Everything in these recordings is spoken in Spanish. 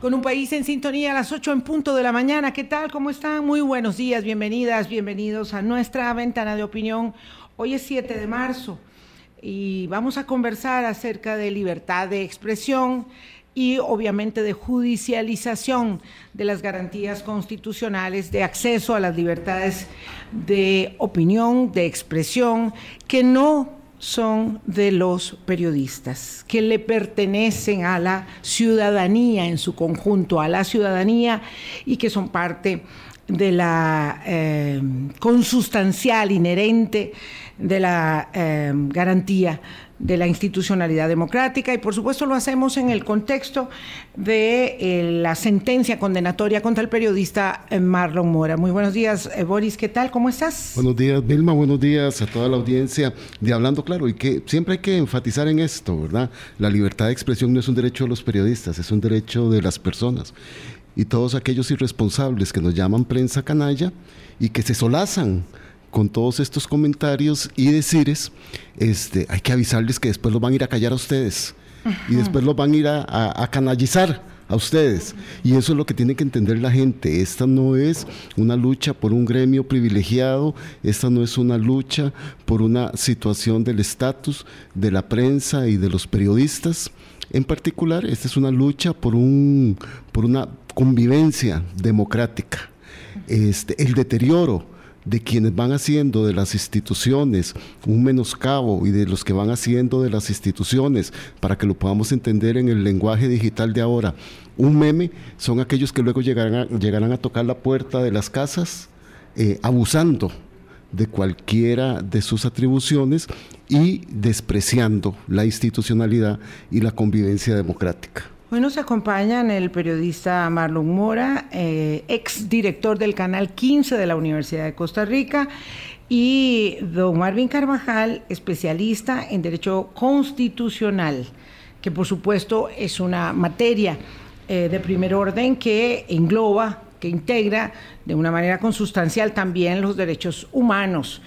con un país en sintonía a las 8 en punto de la mañana. ¿Qué tal? ¿Cómo están? Muy buenos días, bienvenidas, bienvenidos a nuestra ventana de opinión. Hoy es 7 de marzo y vamos a conversar acerca de libertad de expresión y obviamente de judicialización de las garantías constitucionales de acceso a las libertades de opinión, de expresión, que no son de los periodistas, que le pertenecen a la ciudadanía en su conjunto, a la ciudadanía y que son parte de la eh, consustancial inherente de la eh, garantía de la institucionalidad democrática y por supuesto lo hacemos en el contexto de eh, la sentencia condenatoria contra el periodista eh, Marlon Mora. Muy buenos días, eh, Boris, ¿qué tal? ¿Cómo estás? Buenos días, Vilma, buenos días a toda la audiencia de Hablando Claro y que siempre hay que enfatizar en esto, ¿verdad? La libertad de expresión no es un derecho de los periodistas, es un derecho de las personas y todos aquellos irresponsables que nos llaman prensa canalla y que se solazan con todos estos comentarios y decires, este, hay que avisarles que después los van a ir a callar a ustedes y después los van a ir a, canalizar a ustedes. Y eso es lo que tiene que entender la gente. Esta no es una lucha por un gremio privilegiado, esta no es una lucha por una situación del estatus de la prensa y de los periodistas. En particular, esta es una lucha por, un, por una convivencia democrática. Este, el deterioro de quienes van haciendo de las instituciones un menoscabo y de los que van haciendo de las instituciones, para que lo podamos entender en el lenguaje digital de ahora, un meme, son aquellos que luego llegarán a, tocar la puerta de las casas eh, abusando de cualquiera de sus atribuciones y despreciando la institucionalidad y la convivencia democrática. Hoy nos acompañan el periodista Marlon Mora, eh, ex director del Canal 15 de la Universidad de Costa Rica, y don Marvin Carvajal, especialista en Derecho Constitucional, que por supuesto es una materia eh, de primer orden que engloba, que integra de una manera consustancial también los derechos humanos.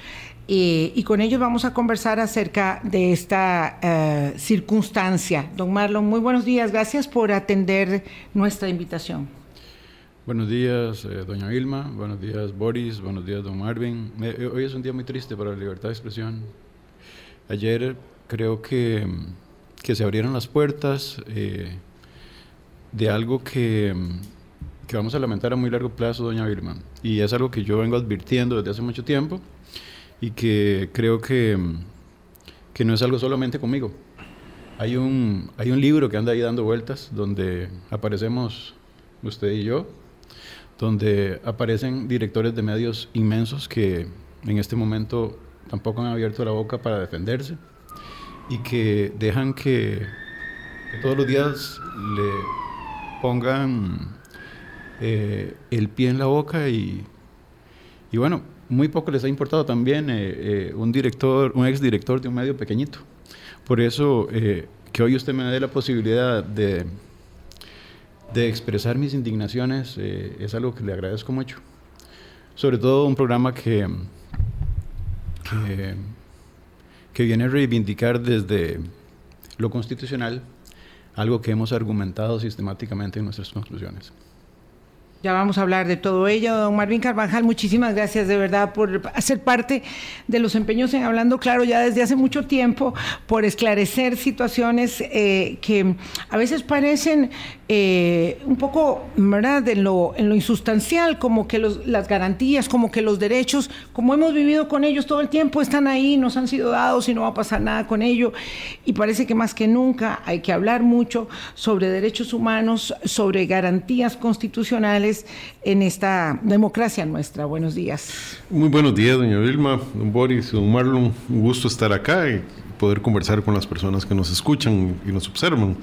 Eh, y con ellos vamos a conversar acerca de esta eh, circunstancia. Don Marlon, muy buenos días. Gracias por atender nuestra invitación. Buenos días, eh, doña Vilma. Buenos días, Boris. Buenos días, don Marvin. hoy es un día muy triste para la libertad de expresión. Ayer creo que, que se abrieron las puertas de algo que, que vamos a lamentar a muy largo plazo, doña Vilma. Y es algo que yo vengo advirtiendo desde hace mucho tiempo y que creo que, que no es algo solamente conmigo. Hay un, hay un libro que anda ahí dando vueltas donde aparecemos usted y yo, donde aparecen directores de medios inmensos que en este momento tampoco han abierto la boca para defenderse y que dejan que, todos los días le pongan eh, el pie en la boca y, y bueno, muy poco les ha importado también eh, eh, un director, un ex director de un medio pequeñito. Por eso eh, que hoy usted me dé la posibilidad de, expresar mis indignaciones es algo que le agradezco mucho. Sobre todo un programa que, que, que viene a reivindicar desde lo constitucional algo que hemos argumentado sistemáticamente en nuestras conclusiones. Ya vamos a hablar de todo ello. Don Marvin Carvajal, muchísimas gracias de verdad por hacer parte de los empeños en Hablando Claro ya desde hace mucho tiempo, por esclarecer situaciones eh, que a veces parecen eh, un poco, ¿verdad?, de lo, en lo insustancial, como que las garantías, como que los derechos, como hemos vivido con ellos todo el tiempo, están ahí, nos han sido dados y no va a pasar nada con ello. Y parece que más que nunca hay que hablar mucho sobre derechos humanos, sobre garantías constitucionales en esta democracia nuestra. Buenos días. Muy buenos días, doña Vilma, don Boris, don Marlon. Un gusto estar acá poder conversar con las personas que nos escuchan y nos observan.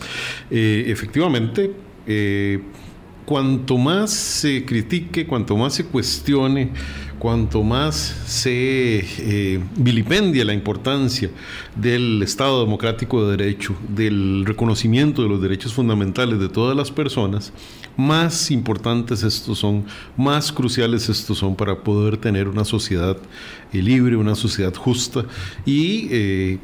Eh, efectivamente, eh, cuanto más se critique, cuanto más se cuestione, cuanto más se eh, la importancia del Estado democrático de derecho, del reconocimiento de los derechos fundamentales de todas las personas, más importantes estos son, más cruciales estos son para poder tener una sociedad eh, libre, una sociedad justa y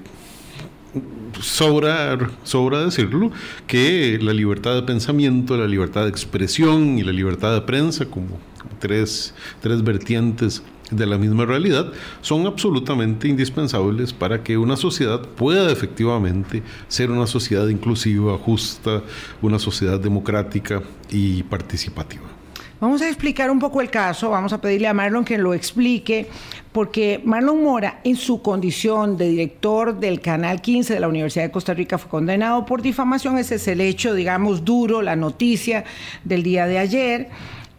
sobra, sobra decirlo, que la libertad de pensamiento, la libertad de expresión y la libertad de prensa, como tres, tres vertientes de la misma realidad, son absolutamente indispensables para que una sociedad pueda efectivamente ser una sociedad inclusiva, justa, una sociedad democrática y participativa. Vamos a explicar un poco el caso, vamos a pedirle a Marlon que lo explique, porque Marlon Mora, en su condición de director del Canal 15 de la Universidad de Costa Rica, fue condenado por difamación. Ese es el hecho, digamos, duro, la noticia del día de ayer.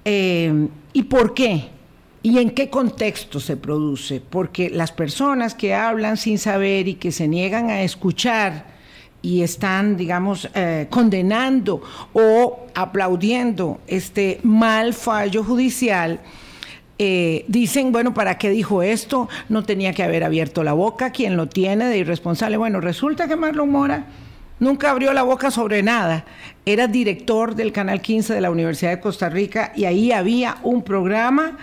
Eh, ¿Y por qué? ¿Y en qué contexto se produce? Porque las personas que hablan sin saber y que se niegan a escuchar y están, digamos, eh, condenando o aplaudiendo este mal fallo judicial, eh, dicen, bueno, ¿para qué dijo esto? No tenía que haber abierto la boca, quien lo tiene de irresponsable. Bueno, resulta que Marlon Mora nunca abrió la boca sobre nada. Era director del Canal 15 de la Universidad de Costa Rica y ahí había un programa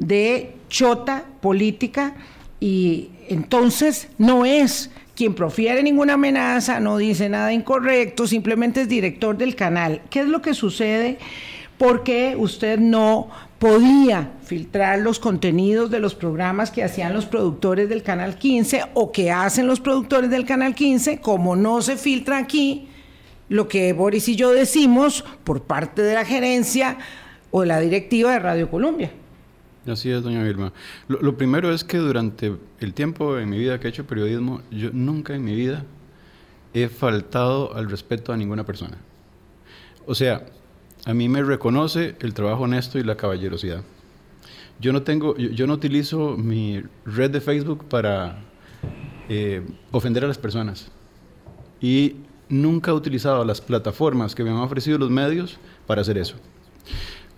de chota política y entonces no es quien profiere ninguna amenaza, no dice nada incorrecto, simplemente es director del canal. ¿Qué es lo que sucede? Porque usted no podía filtrar los contenidos de los programas que hacían los productores del Canal 15 o que hacen los productores del Canal 15, como no se filtra aquí lo que Boris y yo decimos por parte de la gerencia o de la directiva de Radio Colombia. Así es, doña Vilma. Lo, primero es que durante el tiempo en mi vida que he hecho periodismo, yo nunca en mi vida he faltado al respeto a ninguna persona. O sea, a mí me reconoce el trabajo honesto y la caballerosidad. Yo no tengo, yo, no utilizo mi red de Facebook para eh, ofender a las personas. Y nunca he utilizado las plataformas que me han ofrecido los medios para hacer eso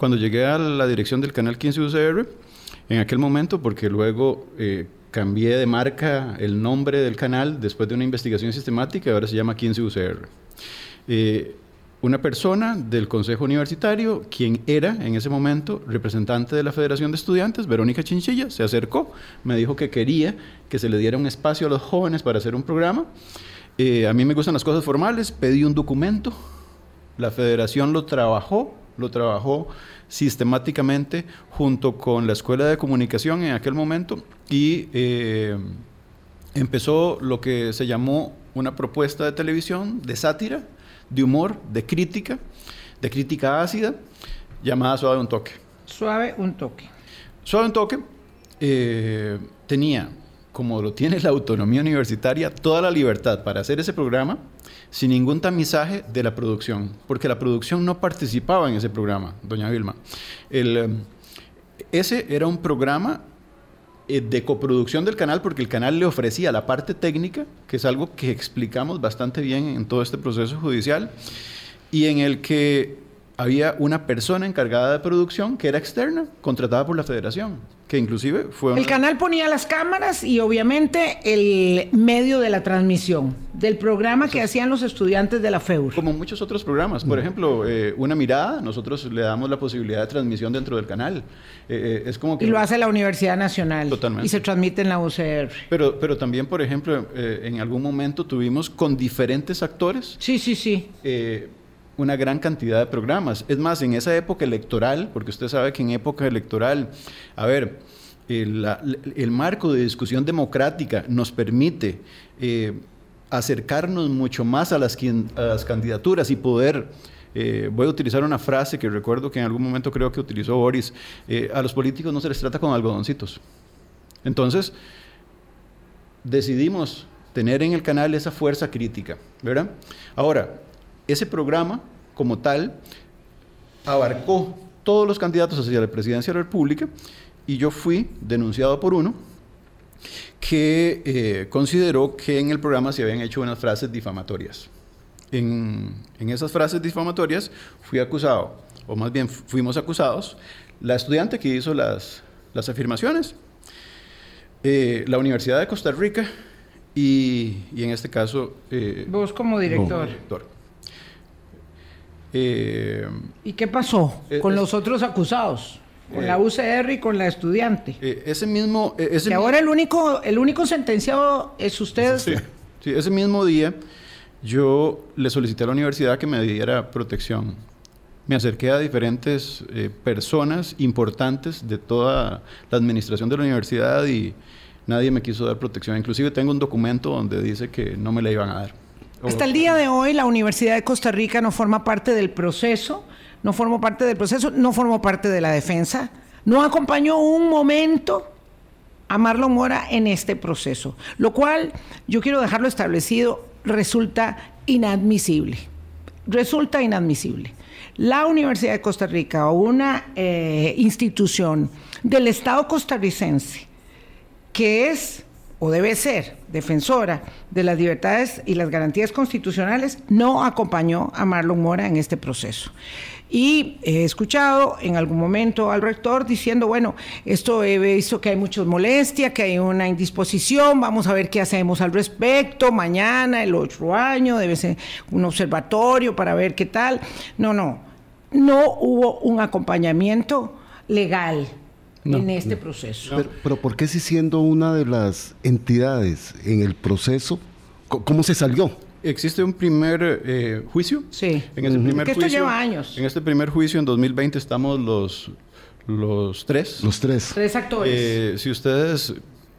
cuando llegué a la dirección del canal 15 UCR, en aquel momento, porque luego eh, cambié de marca el nombre del canal después de una investigación sistemática ahora se llama 15 UCR. Eh, una persona del Consejo Universitario, quien era en ese momento representante de la Federación de Estudiantes, Verónica Chinchilla, se acercó, me dijo que quería que se le diera un espacio a los jóvenes para hacer un programa. Eh, a mí me gustan las cosas formales, pedí un documento, la federación lo trabajó, lo trabajó sistemáticamente junto con la Escuela de Comunicación en aquel momento y eh, empezó lo que se llamó una propuesta de televisión de sátira, de humor, de crítica, de crítica ácida, llamada Suave un toque. Suave un toque. Suave un toque eh, tenía, como lo tiene la autonomía universitaria, toda la libertad para hacer ese programa sin ningún tamizaje de la producción, porque la producción no participaba en ese programa, doña Vilma. Eh, ese era un programa de coproducción del canal porque el canal le ofrecía la parte técnica, que es algo que explicamos bastante bien en todo este proceso judicial, y en el que había una persona encargada de producción que era externa, contratada por la federación que inclusive fue... El canal ponía las cámaras y obviamente el medio de la transmisión del programa que hacían los estudiantes de la FEUR. Como muchos otros programas. Por ejemplo, eh, Una Mirada, nosotros le damos la posibilidad de transmisión dentro del canal. Eh, eh, es como que... Y lo hace la Universidad Nacional. Totalmente. Y se transmite en la UCR. Pero, pero también, por ejemplo, en algún momento tuvimos con diferentes actores. Sí, sí, sí una gran cantidad de programas. Es más, en esa época electoral, porque usted sabe que en época electoral, a ver, el, marco de discusión democrática nos permite eh, acercarnos mucho más a las, las candidaturas y poder... Eh, voy a utilizar una frase que recuerdo que en algún momento creo que utilizó Boris, eh, a los políticos no se les trata con algodoncitos. Entonces, decidimos tener en el canal esa fuerza crítica, ¿verdad? Ahora, ese programa, como tal, abarcó todos los candidatos hacia la presidencia de la República y yo fui denunciado por uno que eh, consideró que en el programa se habían hecho unas frases difamatorias. En, esas frases difamatorias fui acusado, o más bien fuimos acusados, la estudiante que hizo las, afirmaciones, eh, la Universidad de Costa Rica y, en este caso... Eh, Vos como director. director. Eh, ¿Y qué pasó eh, con los otros acusados? Con la eh, UCR y con la estudiante. ese mismo... Ese ahora el único, el único sentenciado es usted. Sí, ese mismo día yo le solicité a la universidad que me diera protección. Me acerqué a diferentes personas importantes de toda la administración de la universidad y nadie me quiso dar protección. Inclusive tengo un documento donde dice que no me la iban a dar. Hasta el día de hoy la Universidad de Costa Rica no forma parte del proceso, no formó parte del proceso, no formó parte de la defensa, no acompañó un momento a Marlon Mora en este proceso, lo cual yo quiero dejarlo establecido, resulta inadmisible. Resulta inadmisible. La Universidad de Costa Rica o una eh, institución del Estado costarricense que es o debe ser defensora de las libertades y las garantías constitucionales, no acompañó a Marlon Mora en este proceso. Y he escuchado en algún momento al rector diciendo, bueno, esto he visto que hay mucha molestia, que hay una indisposición, vamos a ver qué hacemos al respecto, mañana, el otro año, debe ser un observatorio para ver qué tal. No, no, no hubo un acompañamiento legal en este proceso. Pero, ¿por qué si siendo una de las entidades en el proceso, cómo se salió? Existe un primer eh, juicio. Sí. En ese primer que esto lleva años. En este primer juicio, en 2020, estamos los, los tres. Los tres. Tres actores. Eh, si ustedes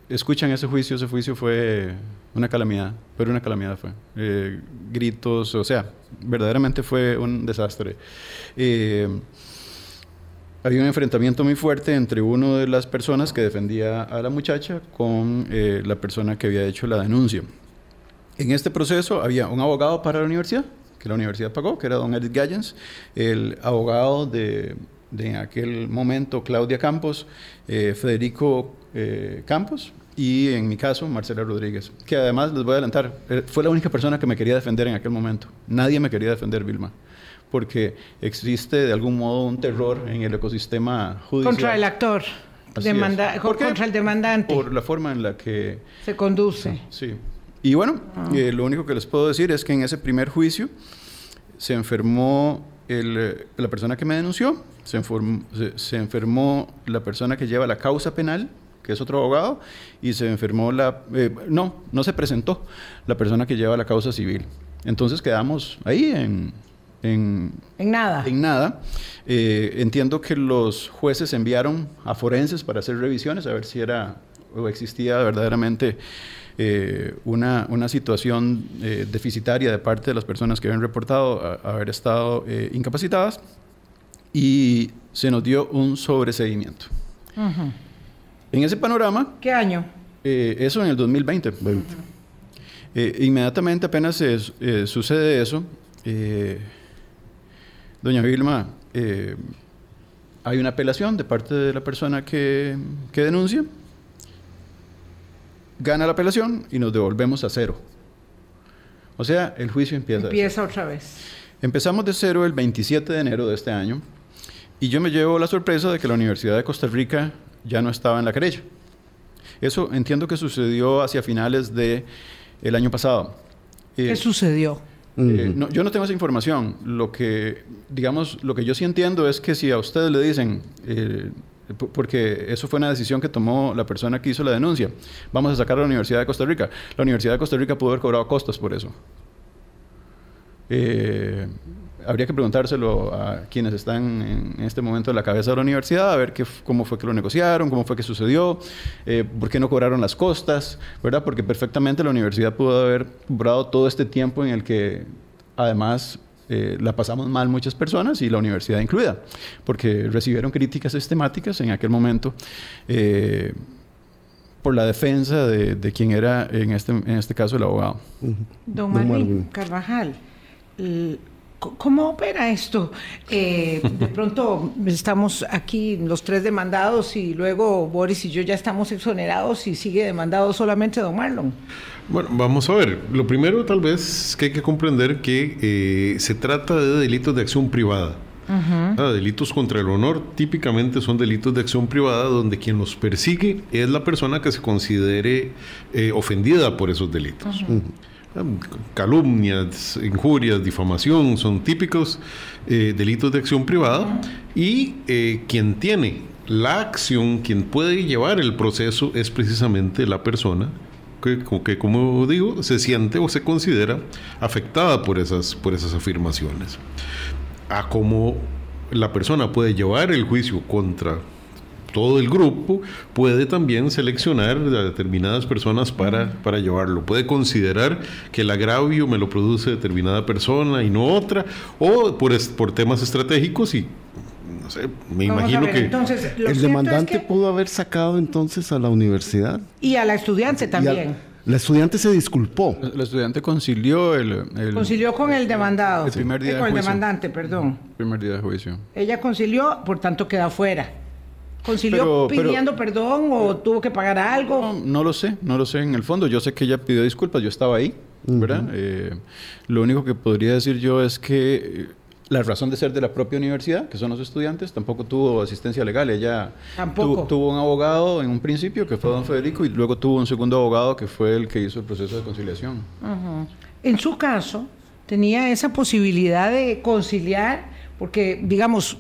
escuchan ese juicio, ese juicio fue una calamidad, pero una calamidad fue. Eh, gritos, o sea, verdaderamente fue un desastre. Eh, había un enfrentamiento muy fuerte entre uno de las personas que defendía a la muchacha con eh, la persona que había hecho la denuncia. En este proceso había un abogado para la universidad, que la universidad pagó, que era don Edith Gallens, el abogado de, de aquel momento, Claudia Campos, eh, Federico eh, Campos, y en mi caso, Marcela Rodríguez, que además les voy a adelantar, fue la única persona que me quería defender en aquel momento. Nadie me quería defender, Vilma porque existe de algún modo un terror en el ecosistema judicial. Contra el actor, demanda, contra el demandante. Por la forma en la que se conduce. Sí. Y bueno, ah. eh, lo único que les puedo decir es que en ese primer juicio se enfermó el, la persona que me denunció, se, se, enfermó la persona que lleva la causa penal, que es otro abogado, y se enfermó la... Eh, no, no se presentó la persona que lleva la causa civil. Entonces quedamos ahí en, en, nada. En nada. Eh, entiendo que los jueces enviaron a forenses para hacer revisiones, a ver si era o existía verdaderamente eh, una, una, situación eh, deficitaria de parte de las personas que habían reportado haber estado incapacitadas y se nos dio un sobreseguimiento. En ese panorama... ¿Qué año? eso en el 2020. inmediatamente apenas sucede eso, Doña Vilma, eh, hay una apelación de parte de la persona que, denuncia, gana la apelación y nos devolvemos a cero. O sea, el juicio empieza. Empieza otra vez. Empezamos de cero el 27 de enero de este año y yo me llevo la sorpresa de que la Universidad de Costa Rica ya no estaba en la querella. Eso entiendo que sucedió hacia finales del el año pasado. ¿Qué eh? Eh, yo no tengo esa información. Lo que, digamos, lo que yo sí entiendo es que si a ustedes le dicen, eh, porque eso fue una decisión que tomó la persona que hizo la denuncia, vamos a sacar a la Universidad de Costa Rica. La Universidad de Costa Rica pudo haber cobrado costos por eso. Eh, habría que preguntárselo a quienes están en este momento en la cabeza de la universidad, a ver qué, cómo fue que lo negociaron, cómo fue que sucedió, eh, por qué no cobraron las costas, ¿verdad? Porque perfectamente la universidad pudo haber cobrado todo este tiempo en el que además eh, la pasamos mal muchas personas y la universidad incluida, porque recibieron críticas sistemáticas en aquel momento. Eh, por la defensa de, quien era en este, en este caso el abogado. Don Marvin Carvajal, ¿Cómo opera esto? Eh, de pronto estamos aquí los tres demandados y luego Boris y yo ya estamos exonerados y sigue demandado solamente don Marlon. Bueno, vamos a ver. Lo primero tal vez es que hay que comprender que eh, se trata de delitos de acción privada. Ah, delitos contra el honor típicamente son delitos de acción privada donde quien los persigue es la persona que se considere eh, ofendida por esos delitos calumnias, injurias, difamación, son típicos eh, delitos de acción privada y eh, quien tiene la acción, quien puede llevar el proceso es precisamente la persona que, como digo, se siente o se considera afectada por esas, por esas afirmaciones. A cómo la persona puede llevar el juicio contra todo el grupo puede también seleccionar a determinadas personas para, para llevarlo. Puede considerar que el agravio me lo produce determinada persona y no otra, o por, por temas estratégicos y no sé, me imagino que el demandante pudo haber sacado entonces a la universidad. Y a la estudiante también. La estudiante se disculpó. La, estudiante concilió el, Concilió con el demandado. El primer día eh, Con el demandante, perdón. El primer día de juicio. Ella concilió, por tanto queda fuera. ¿Concilió pidiendo perdón o tuvo que pagar algo? No, lo sé, no lo sé en el fondo. Yo sé que ella pidió disculpas, yo estaba ahí, ¿verdad? Eh, lo único que podría decir yo es que eh, la razón de ser de la propia universidad, que son los estudiantes, tampoco tuvo asistencia legal. Ella tuvo, un abogado en un principio, que fue don Federico, y luego tuvo un segundo abogado, que fue el que hizo el proceso de conciliación. En su caso, tenía esa posibilidad de conciliar, porque, digamos,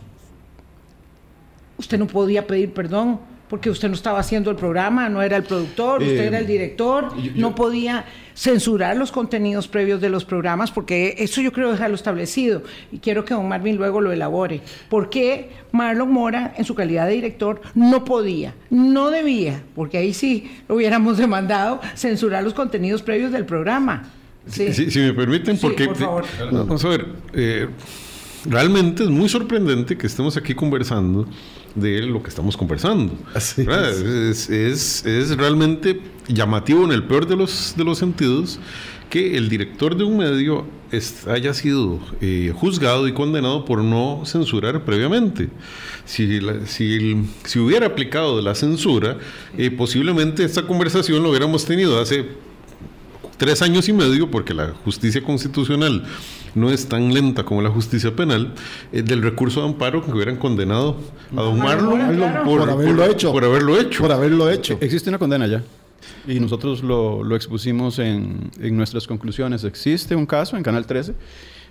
usted no podía pedir perdón porque usted no estaba haciendo el programa, no era el productor, usted era el eh, director, no podía censurar los contenidos previos de los programas, porque eso yo creo dejarlo establecido y quiero que don Marvin luego lo elabore. ¿Por qué Marlon Mora, en su calidad de director, no podía, no debía, porque ahí sí lo hubiéramos demandado, censurar los contenidos previos del programa? Sí. Si, me permiten, porque... Vamos a ver. Eh, realmente es muy sorprendente que estemos aquí conversando de lo que estamos conversando. Es. Es, realmente llamativo en el peor de los, de los sentidos que el director de un medio haya sido eh, juzgado y condenado por no censurar previamente. Si, si, hubiera aplicado la censura, eh, posiblemente esta conversación lo hubiéramos tenido hace tres años y medio, porque la justicia constitucional no es tan lenta como la justicia penal, eh, del recurso de amparo que hubieran condenado a don Marlon por, haberlo hecho. Por haberlo hecho. Por haberlo hecho. Existe una condena ya. Y nosotros lo, lo expusimos en, en, nuestras conclusiones. Existe un caso en Canal 13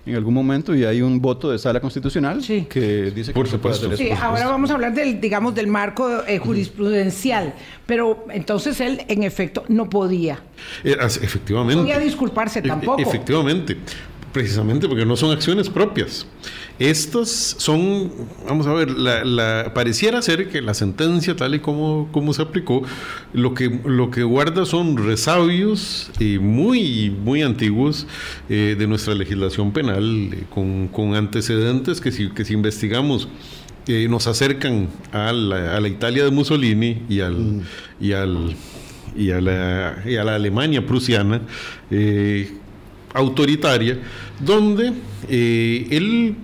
en algún momento y hay un voto de sala constitucional que dice que por se puede hacer Sí, ahora vamos a hablar del, digamos, del marco eh, jurisprudencial, pero entonces él en efecto no podía. Eh, efectivamente. No podía disculparse e, tampoco. efectivamente precisamente porque no son acciones propias. Estas son, vamos a ver, la, pareciera ser que la sentencia tal y como, como se aplicó, lo que, lo que guarda son resabios muy, muy antiguos eh, de nuestra legislación penal, eh, con, antecedentes que si, que si investigamos eh, nos acercan a la, a la, Italia de Mussolini y al... Mm. Y al y a, la, y a la Alemania prusiana, autoritaria, donde eh, el,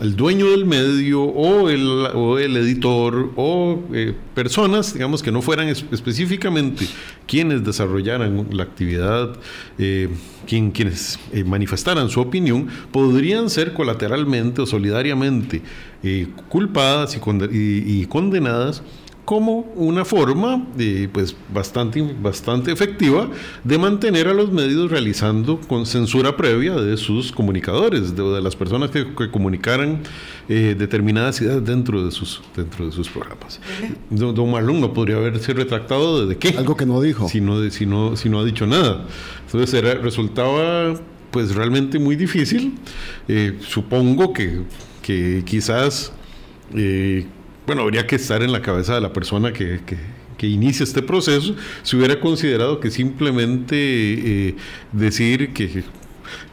el, dueño del medio o el, o el editor o eh, personas, digamos, que no fueran específicamente quienes desarrollaran la actividad, eh, quien, quienes manifestaran su opinión, podrían ser colateralmente o solidariamente culpadas y condenadas como una forma de, pues, bastante, bastante efectiva de mantener a los medios realizando con censura previa de sus comunicadores, de, de las personas que, comunicaran eh, determinadas ideas dentro de sus, dentro de sus programas. Don, Marlon no podría haberse retractado de, qué. Algo que no dijo. Si no, si no, si no ha dicho nada. Entonces era, resultaba pues realmente muy difícil. Eh, supongo que, que quizás... Eh, bueno, habría que estar en la cabeza de la persona que, inicia este proceso, si hubiera considerado que simplemente eh, decir que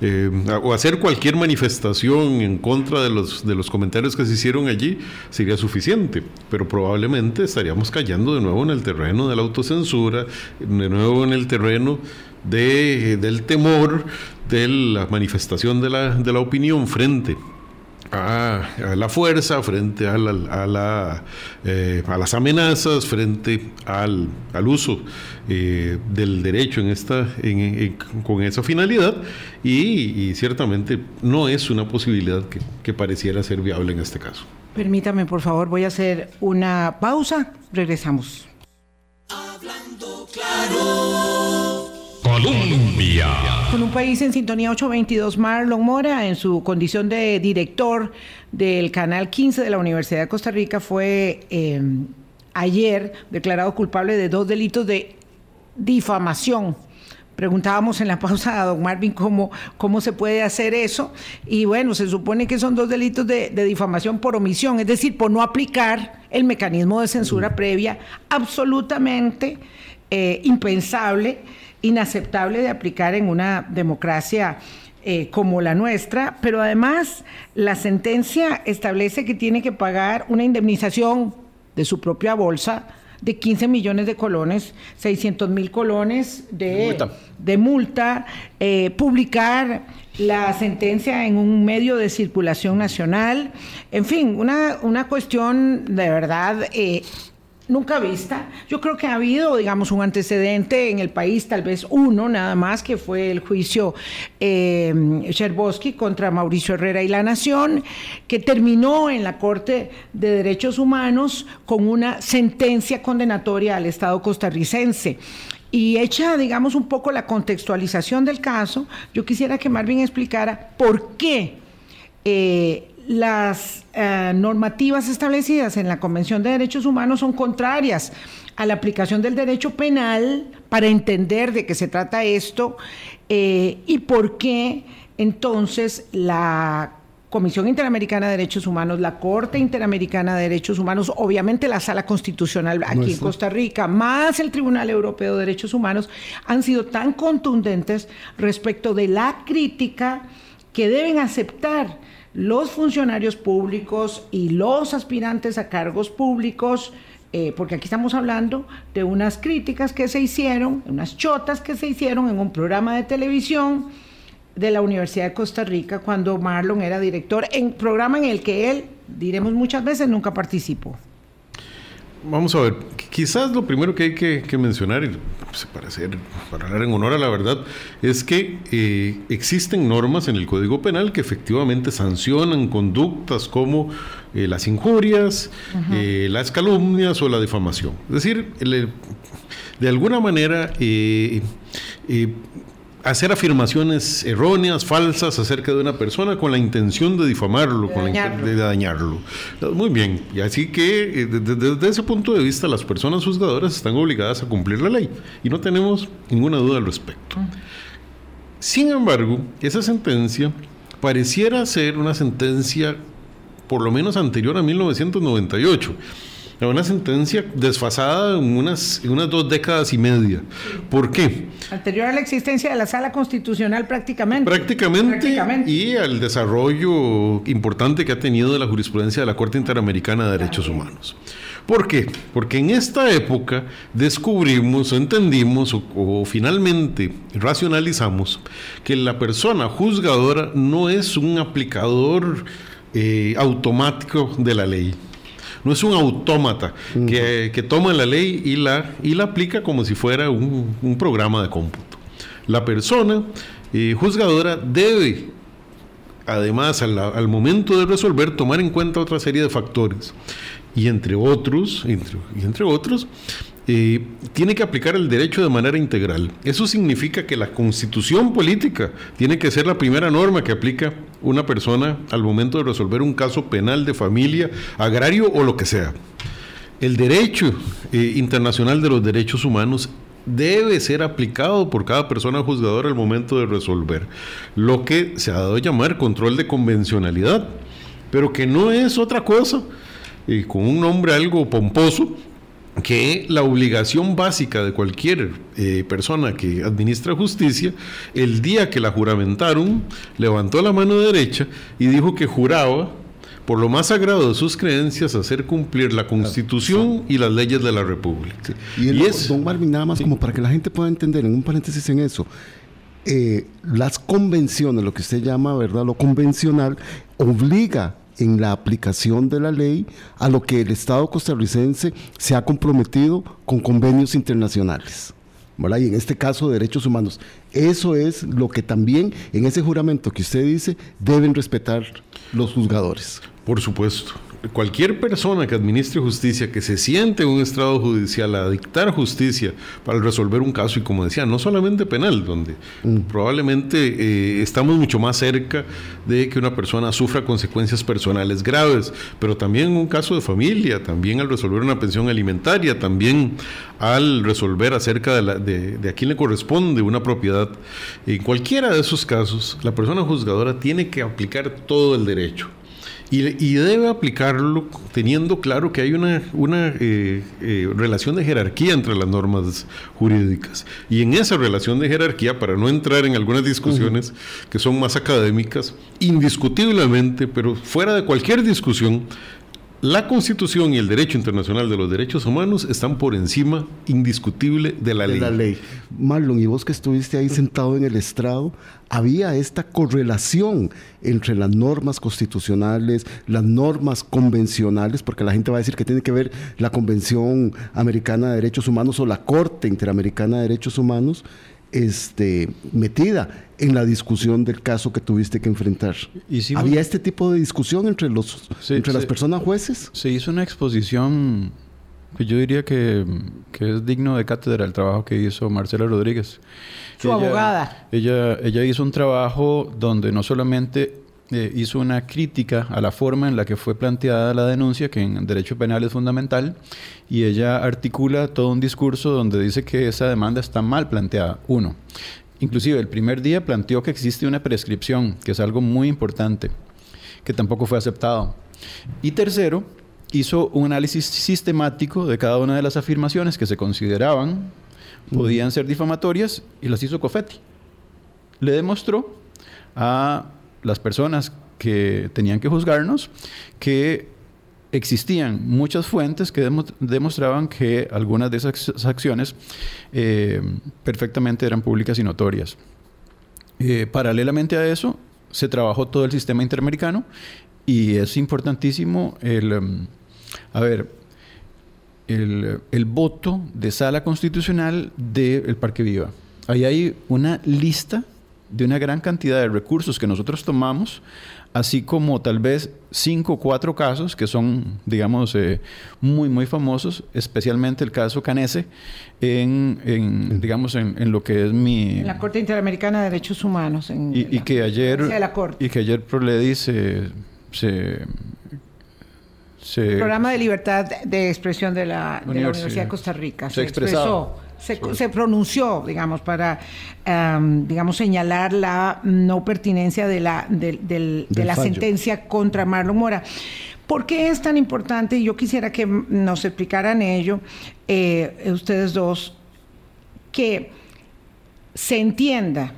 eh, o hacer cualquier manifestación en contra de los, de los comentarios que se hicieron allí sería suficiente, pero probablemente estaríamos cayendo de nuevo en el terreno de la autocensura, de nuevo en el terreno de, del temor, de la manifestación de la, de la opinión frente a, la fuerza, frente a, la, eh, a, las amenazas, frente al, al uso eh, del derecho en esta, con esa finalidad y, ciertamente no es una posibilidad que, que pareciera ser viable en este caso. Permítame, por favor, voy a hacer una pausa. Regresamos. Hablando claro. Con un país en sintonía 822, Marlon Mora, en su condición de director del Canal 15 de la Universidad de Costa Rica, fue eh, ayer declarado culpable de dos delitos de difamación. Preguntábamos en la pausa a don Marvin cómo, cómo se puede hacer eso. Y bueno, se supone que son dos delitos de, difamación por omisión, es decir, por no aplicar el mecanismo de censura previa, absolutamente eh, impensable, inaceptable de aplicar en una democracia eh, como la nuestra, pero además la sentencia establece que tiene que pagar una indemnización de su propia bolsa de 15 millones de colones, 600 mil colones de, multa, eh, publicar la sentencia en un medio de circulación nacional, en fin, una, una cuestión de verdad eh, nunca vista. Yo creo que ha habido, digamos, un antecedente en el país, tal vez uno nada más, que fue el juicio eh, contra Mauricio Herrera y la Nación, que terminó en la Corte de Derechos Humanos con una sentencia condenatoria al Estado costarricense. Y hecha, digamos, un poco la contextualización del caso, yo quisiera que Marvin explicara por qué eh, las eh, normativas establecidas en la Convención de Derechos Humanos son contrarias a la aplicación del derecho penal para entender de qué se trata esto eh, y por qué entonces la Comisión Interamericana de Derechos Humanos, la Corte Interamericana de Derechos Humanos, obviamente la Sala Constitucional aquí en Costa Rica, más el Tribunal Europeo de Derechos Humanos, han sido tan contundentes respecto de la crítica que deben aceptar los funcionarios públicos y los aspirantes a cargos públicos, eh, porque aquí estamos hablando de unas críticas que se hicieron, unas chotas que se hicieron en un programa de televisión de la Universidad de Costa Rica cuando Marlon era director, en programa en el que él, diremos muchas veces, nunca participó. Vamos a ver, quizás lo primero que hay que, mencionar, y pues, para, hacer, para hablar en honor a la verdad, es que eh, existen normas en el Código Penal que efectivamente sancionan conductas como eh, las injurias, eh, las calumnias o la difamación. Es decir, de alguna manera hacer afirmaciones erróneas, falsas acerca de una persona con la intención de difamarlo, de con dañarlo. de dañarlo. Muy bien, y así que eh, desde, ese punto de vista las personas juzgadoras están obligadas a cumplir la ley y no tenemos ninguna duda al respecto. Sin embargo, esa sentencia pareciera ser una sentencia por lo menos anterior a 1998 una sentencia desfasada en unas, unas dos décadas y media. ¿Por qué? Anterior a la existencia de la sala constitucional prácticamente. prácticamente. y al desarrollo importante que ha tenido la jurisprudencia de la Corte Interamericana de Derechos Humanos. ¿Por qué? Porque en esta época descubrimos, entendimos o, finalmente racionalizamos que la persona juzgadora no es un aplicador eh, automático de la ley no es un autómata que, toma la ley y la, y la aplica como si fuera un, programa de cómputo. La persona eh, juzgadora debe, además, al, momento de resolver, tomar en cuenta otra serie de factores. Y entre otros, entre otros, eh, tiene que aplicar el derecho de manera integral. Eso significa que la constitución política tiene que ser la primera norma que aplica una persona al momento de resolver un caso penal de familia, agrario o lo que sea. El derecho eh, internacional de los derechos humanos debe ser aplicado por cada persona juzgadora al momento de resolver. Lo que se ha dado a llamar control de convencionalidad, pero que no es otra cosa, y con un nombre algo pomposo, que la obligación básica de cualquier eh, persona que administra justicia, el día que la juramentaron, levantó la mano derecha y dijo que juraba por lo más sagrado de sus creencias hacer cumplir la constitución y las leyes de la república. Y, es, don Marvin, nada más como para que la gente pueda entender, en un paréntesis en eso, eh, las convenciones, lo que usted llama, ¿verdad? Lo convencional, obliga en la aplicación de la ley a lo que el Estado costarricense se ha comprometido con convenios internacionales. Y en este caso, derechos humanos. Eso es lo que también en ese juramento que usted dice deben respetar los juzgadores. Por supuesto cualquier persona que administre justicia, que se siente en un estrado judicial a dictar justicia para resolver un caso, y como decía, no solamente penal, donde mm. probablemente eh, estamos mucho más cerca de que una persona sufra consecuencias personales graves, pero también en un caso de familia, también al resolver una pensión alimentaria, también al resolver acerca de, de a quién le corresponde una propiedad. En cualquiera de esos casos, la persona juzgadora tiene que aplicar todo el derecho. Y, debe aplicarlo teniendo claro que hay una, una eh, eh, relación de jerarquía entre las normas jurídicas. Y en esa relación de jerarquía, para no entrar en algunas discusiones que son más académicas, indiscutiblemente, pero fuera de cualquier discusión, la Constitución y el derecho internacional de los derechos humanos están por encima indiscutible de la ley. La ley. Marlon, y vos que estuviste ahí sentado en el estrado, había esta correlación entre las normas constitucionales, las normas convencionales, porque la gente va a decir que tiene que ver la Convención Americana de Derechos Humanos o la Corte Interamericana de Derechos Humanos este, metida en la discusión del caso que tuviste que enfrentar. ¿Había este tipo de discusión entre, los, entre las personas jueces? Se hizo una exposición que yo diría que, es digno de cátedra el trabajo que hizo Marcela Rodríguez. Su abogada. Ella, ella hizo un trabajo donde no solamente eh, hizo una crítica a la forma en la que fue planteada la denuncia, que en derecho penal es fundamental, y ella articula todo un discurso donde dice que esa demanda está mal planteada. Uno, inclusive el primer día planteó que existe una prescripción, que es algo muy importante, que tampoco fue aceptado. Y tercero, hizo un análisis sistemático de cada una de las afirmaciones que se consideraban podían ser difamatorias y las hizo Cofetti. Le demostró a las personas que tenían que juzgarnos que existían muchas fuentes que demostraban que algunas de esas acciones eh, perfectamente eran públicas y notorias. Eh, paralelamente a eso, se trabajó todo el sistema interamericano y es importantísimo el, um, a ver, el, el, voto de sala constitucional del Parque Viva. Ahí hay una lista de una gran cantidad de recursos que nosotros tomamos, así como tal vez cinco o cuatro casos que son, digamos, eh, muy, muy famosos, especialmente el caso Canese, en, digamos, en, lo que es mi... la Corte Interamericana de Derechos Humanos. y, que ayer... Y que ayer Proledi se... se el programa de libertad de expresión de la, Universidad de Costa Rica se, expresó se, pronunció, digamos, para, digamos, señalar la no pertinencia de la, de, la sentencia contra Marlon Mora. ¿Por qué es tan importante? Y yo quisiera que nos explicaran ello, eh, ustedes dos, que se entienda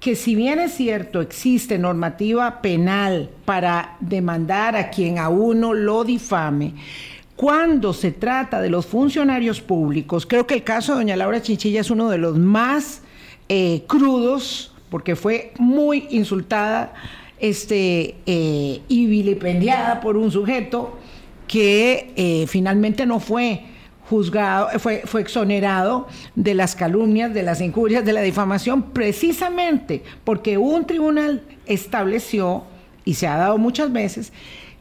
que si bien es cierto, existe normativa penal para demandar a quien a uno lo difame, cuando se trata de los funcionarios públicos, creo que el caso de doña Laura Chinchilla es uno de los más eh, crudos, porque fue muy insultada este, eh, y vilipendiada por un sujeto que eh, finalmente no fue juzgado, fue, fue exonerado de las calumnias, de las injurias, de la difamación, precisamente porque un tribunal estableció, y se ha dado muchas veces,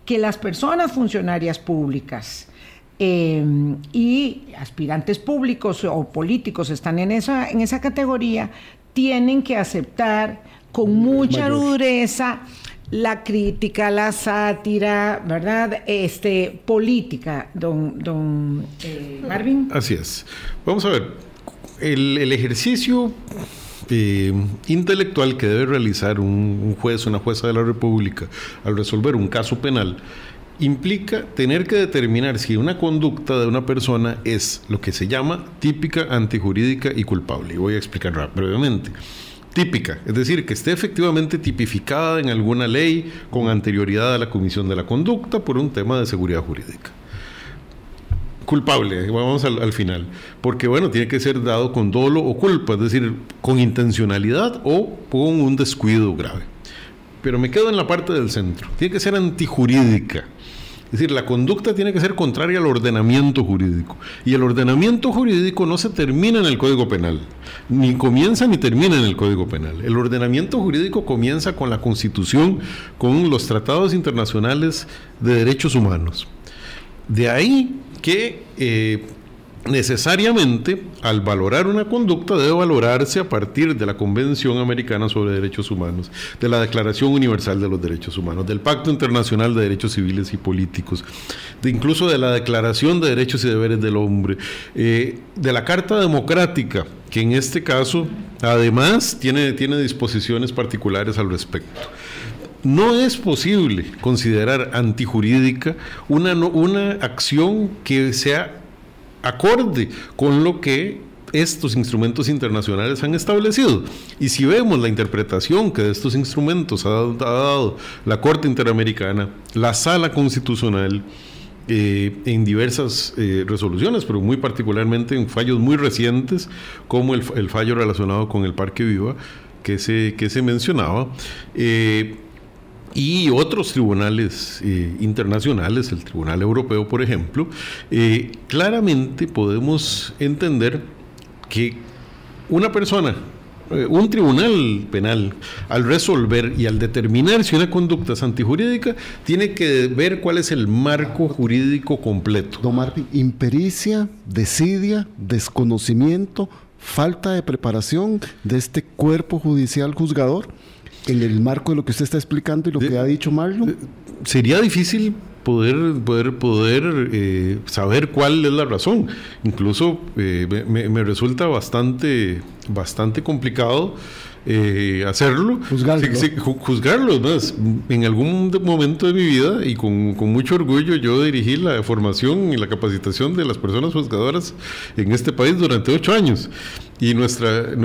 que las personas funcionarias públicas Em, y aspirantes públicos o políticos están en esa, en esa categoría, tienen que aceptar con mucha dureza la crítica, la sátira, ¿verdad? Este, política, don, don eh, Marvin. Así es. Vamos a ver, el, ejercicio eh, intelectual que debe realizar un, juez, una jueza de la República al resolver un caso penal implica tener que determinar si una conducta de una persona es lo que se llama típica, antijurídica y culpable. Y voy a explicar brevemente. Típica, es decir, que esté efectivamente tipificada en alguna ley con anterioridad a la comisión de la conducta por un tema de seguridad jurídica. Culpable, vamos al, al final, porque bueno, tiene que ser dado con dolo o culpa, es decir, con intencionalidad o con un descuido grave. Pero me quedo en la parte del centro, tiene que ser antijurídica Es decir, la conducta tiene que ser contraria al ordenamiento jurídico. Y el ordenamiento jurídico no se termina en el Código Penal, ni comienza ni termina en el Código Penal. El ordenamiento jurídico comienza con la Constitución, con los tratados internacionales de derechos humanos. De ahí que eh, necesariamente al valorar una conducta debe valorarse a partir de la Convención Americana sobre Derechos Humanos, de la Declaración Universal de los Derechos Humanos, del Pacto Internacional de Derechos Civiles y Políticos, de incluso de la Declaración de Derechos y Deberes del Hombre, eh, de la Carta Democrática, que en este caso además tiene, tiene disposiciones particulares al respecto. No es posible considerar antijurídica una, una acción que sea acorde con lo que estos instrumentos internacionales han establecido. Y si vemos la interpretación que de estos instrumentos ha, dado la Corte Interamericana, la Sala Constitucional, eh, en diversas eh, resoluciones, pero muy particularmente en fallos muy recientes, como el, fallo relacionado con el Parque Viva, que se, que se mencionaba. Eh, y otros tribunales eh, internacionales, el Tribunal Europeo, por ejemplo, eh, claramente podemos entender que una persona, eh, un tribunal penal, al resolver y al determinar si una conducta es antijurídica, tiene que ver cuál es el marco jurídico completo. Don Marvin, impericia, desidia, desconocimiento, falta de preparación de este cuerpo judicial juzgador en el marco de lo que usted está explicando y lo que ha dicho Marlon? Sería difícil poder, poder, poder eh, saber cuál es la razón. Incluso eh, me, resulta bastante, bastante complicado eh, hacerlo. Juzgarlo. En algún momento de mi vida y con, con, mucho orgullo yo dirigí la formación y la capacitación de las personas juzgadoras en este país durante ocho años. Y nuestra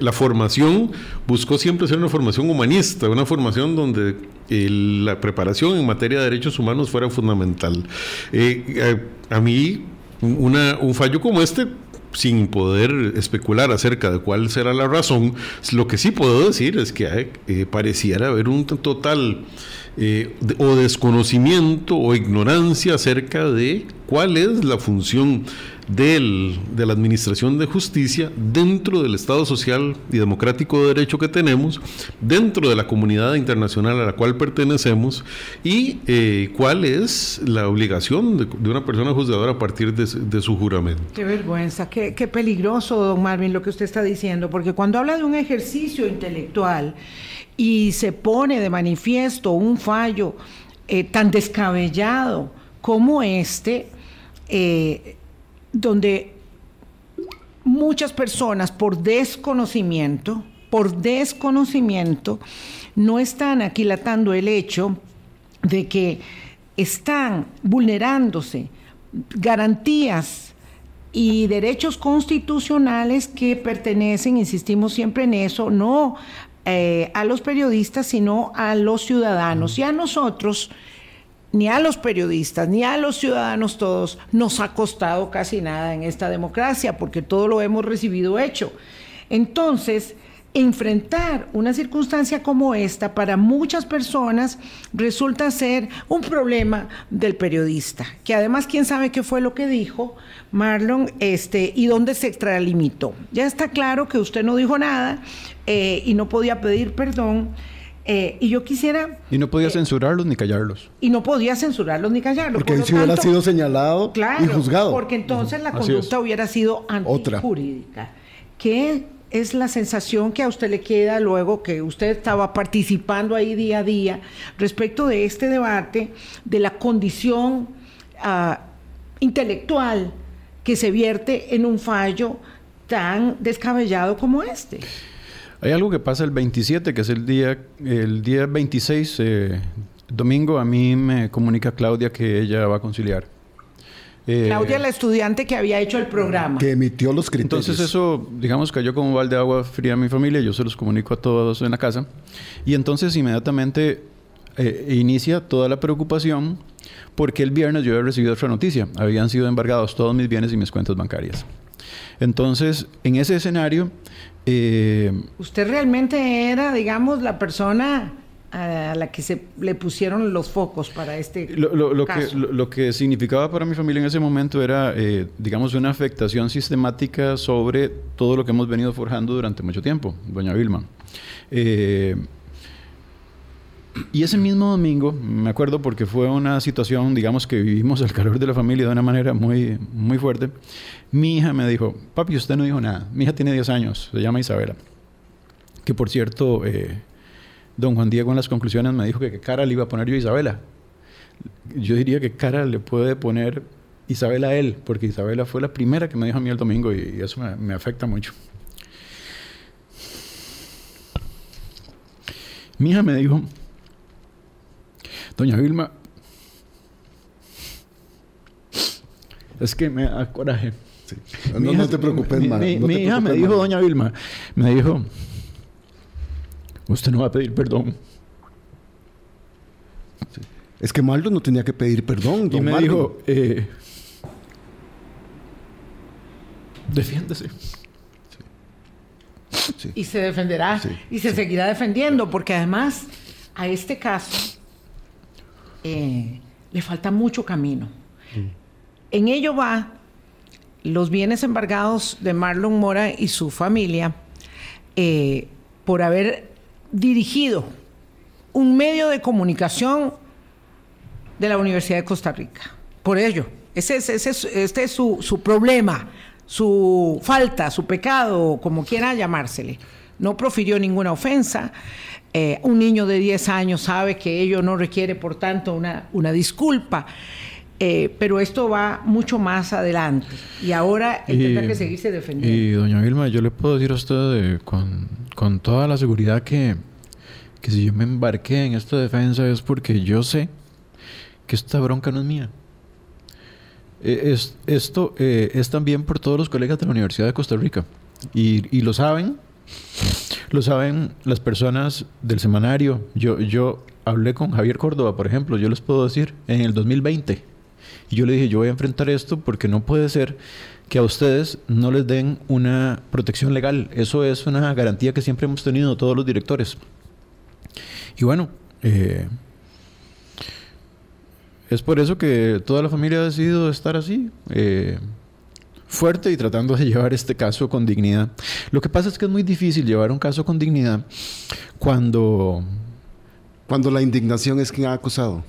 la formación buscó siempre ser una formación humanista, una formación donde la preparación en materia de derechos humanos fuera fundamental. Eh, a, mí, un fallo como este sin poder especular acerca de cuál será la razón, lo que sí puedo decir es que eh, pareciera haber un total eh, o desconocimiento o ignorancia acerca de cuál es la función del, de la Administración de Justicia dentro del Estado social y democrático de derecho que tenemos, dentro de la comunidad internacional a la cual pertenecemos y eh, cuál es la obligación de, una persona juzgadora a partir de, su juramento. Qué vergüenza, qué, qué peligroso, don Marvin, lo que usted está diciendo, porque cuando habla de un ejercicio intelectual, y se pone de manifiesto un fallo eh, tan descabellado como este, eh, donde muchas personas por desconocimiento, por desconocimiento, no están aquilatando el hecho de que están vulnerándose garantías y derechos constitucionales que pertenecen, insistimos siempre en eso, no eh, a los periodistas, sino a los ciudadanos. Y a nosotros, ni a los periodistas, ni a los ciudadanos todos, nos ha costado casi nada en esta democracia, porque todo lo hemos recibido hecho. Entonces, enfrentar una circunstancia como esta para muchas personas resulta ser un problema del periodista, que además quién sabe qué fue lo que dijo Marlon este, y dónde se extralimitó. Ya está claro que usted no dijo nada eh, y no podía pedir perdón. Eh, y yo quisiera... Y no podía eh, censurarlos ni callarlos. Y no podía censurarlos ni callarlos. Porque si hubiera sido señalado y juzgado. Porque entonces la conducta hubiera sido antijurídica. ¿Qué es la sensación que a usted le queda luego que usted estaba participando ahí día a día respecto de este debate, de la condición ah, intelectual que se vierte en un fallo tan descabellado como este? Hay algo que pasa el 27, que es el día, el día 26, eh, domingo, a mí me comunica Claudia que ella va a conciliar. Eh, Claudia, la estudiante que había hecho el programa. Que emitió los criterios. Entonces eso, digamos, cayó como un balde de agua fría a mi familia. Yo se los comunico a todos en la casa. Y entonces inmediatamente eh, inicia toda la preocupación porque el viernes yo había recibido otra noticia. Habían sido embargados todos mis bienes y mis cuentas bancarias. Entonces, en ese escenario... Eh, Usted realmente era, digamos, la persona a la que se le pusieron los focos para este lo, lo, caso. Que, lo, que significaba para mi familia en ese momento era, eh, digamos, una afectación sistemática sobre todo lo que hemos venido forjando durante mucho tiempo, doña Vilma. Eh, y ese mismo domingo, me acuerdo porque fue una situación, digamos, que vivimos al calor de la familia de una manera muy, muy fuerte, mi hija me dijo, papi, usted no dijo nada. Mi hija tiene 10 años, se llama Isabela. Que por cierto... Eh, don Juan Diego en las conclusiones me dijo que qué cara le iba a poner yo a Isabela. Yo diría que cara le puede poner Isabela a él, porque Isabela fue la primera que me dijo a mí el domingo y, eso me, me afecta mucho. Mi hija me dijo, doña Vilma, es que me da coraje. Sí. No, hija, no, te preocupes, mi, ma, mi, no mi te hija me dijo, ma. doña Vilma, me dijo, usted no va a pedir perdón. Es que Marlon no tenía que pedir perdón, Y don me Marvin. dijo, eh, defiéndese. Sí. Y se defenderá Sí, y se seguirá defendiendo, porque además a este caso eh, le falta mucho camino. Mm. En ello va los bienes embargados de Marlon Mora y su familia eh, por haber dirigido un medio de comunicación de la Universidad de Costa Rica. Por ello, ese es, ese es- este es su, su problema, su falta, su pecado, como quiera llamársele. No profirió ninguna ofensa. Eh, un niño de 10 años sabe que ello no requiere, por tanto, una, una disculpa. Eh, pero esto va mucho más adelante. Y ahora él tendrá que seguirse defendiendo. Y doña Vilma, yo le puedo decir a usted eh, con, con toda la seguridad que, que si yo me embarqué en esta defensa es porque yo sé que esta bronca no es mía. Eh, es, esto eh, es también por todos los colegas de la Universidad de Costa Rica. Y, y lo saben, lo saben las personas del semanario. Yo, yo hablé con Javier Córdoba, por ejemplo, yo les puedo decir, en el 2020. Y yo le dije, yo voy a enfrentar esto porque no puede ser que a ustedes no les den una protección legal. Eso es una garantía que siempre hemos tenido todos los directores. Y bueno, eh, es por eso que toda la familia ha decidido estar así, eh, fuerte y tratando de llevar este caso con dignidad. Lo que pasa es que es muy difícil llevar un caso con dignidad cuando Cuando la indignación es quien ha acusado.